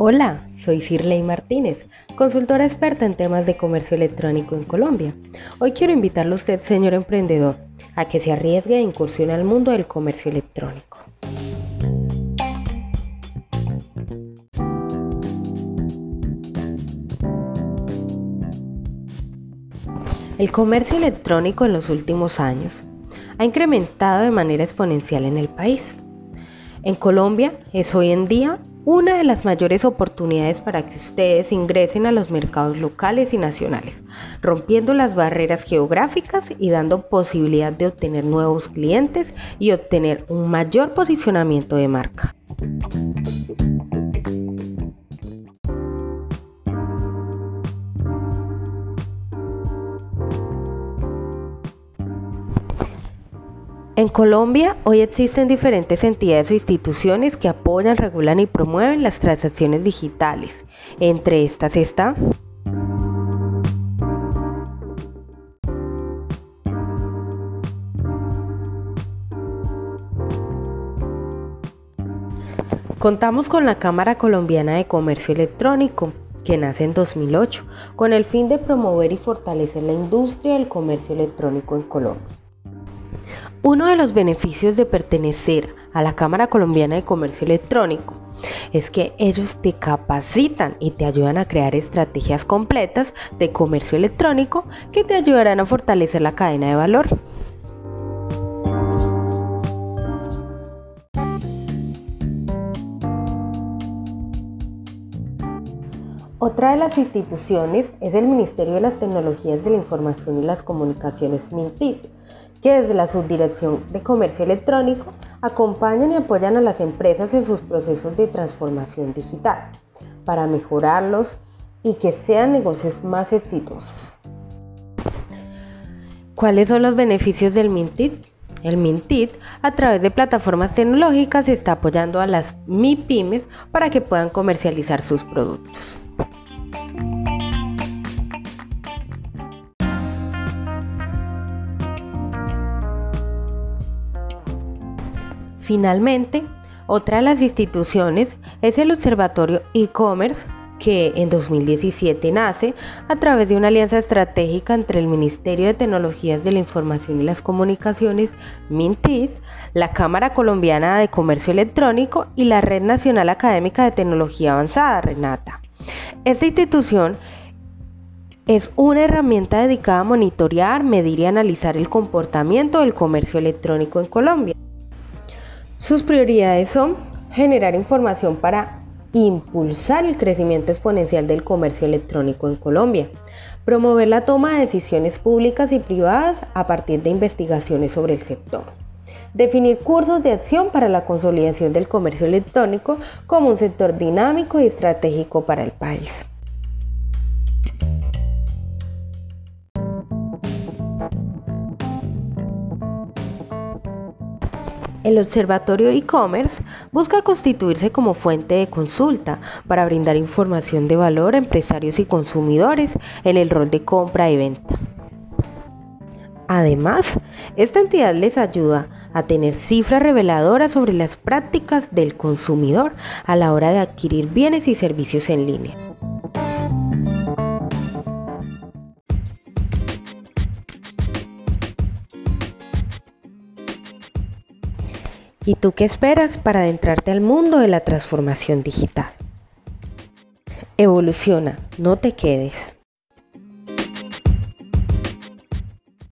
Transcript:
Hola, soy Cirley Martínez, consultora experta en temas de comercio electrónico en Colombia. Hoy quiero invitarle a usted, señor emprendedor, a que se arriesgue e incursione al mundo del comercio electrónico. El comercio electrónico en los últimos años ha incrementado de manera exponencial en el país. En Colombia es hoy en día una de las mayores oportunidades para que ustedes ingresen a los mercados locales y nacionales, rompiendo las barreras geográficas y dando posibilidad de obtener nuevos clientes y obtener un mayor posicionamiento de marca. En Colombia, hoy existen diferentes entidades o instituciones que apoyan, regulan y promueven las transacciones digitales. Entre estas está Contamos con la Cámara Colombiana de Comercio Electrónico, que nace en 2008, con el fin de promover y fortalecer la industria del comercio electrónico en Colombia. Uno de los beneficios de pertenecer a la Cámara Colombiana de Comercio Electrónico es que ellos te capacitan y te ayudan a crear estrategias completas de comercio electrónico que te ayudarán a fortalecer la cadena de valor. Otra de las instituciones es el Ministerio de las Tecnologías de la Información y las Comunicaciones MINTIT, que desde la Subdirección de Comercio Electrónico acompañan y apoyan a las empresas en sus procesos de transformación digital para mejorarlos y que sean negocios más exitosos. ¿Cuáles son los beneficios del Mintit? El Mintit, a través de plataformas tecnológicas, está apoyando a las MIPIMES para que puedan comercializar sus productos. Finalmente, otra de las instituciones es el Observatorio e-commerce que en 2017 nace a través de una alianza estratégica entre el Ministerio de Tecnologías de la Información y las Comunicaciones, MINTID, la Cámara Colombiana de Comercio Electrónico y la Red Nacional Académica de Tecnología Avanzada, RENATA. Esta institución es una herramienta dedicada a monitorear, medir y analizar el comportamiento del comercio electrónico en Colombia. Sus prioridades son generar información para impulsar el crecimiento exponencial del comercio electrónico en Colombia, promover la toma de decisiones públicas y privadas a partir de investigaciones sobre el sector, definir cursos de acción para la consolidación del comercio electrónico como un sector dinámico y estratégico para el país. El Observatorio e-commerce busca constituirse como fuente de consulta para brindar información de valor a empresarios y consumidores en el rol de compra y venta. Además, esta entidad les ayuda a tener cifras reveladoras sobre las prácticas del consumidor a la hora de adquirir bienes y servicios en línea. ¿Y tú qué esperas para adentrarte al mundo de la transformación digital? Evoluciona, no te quedes.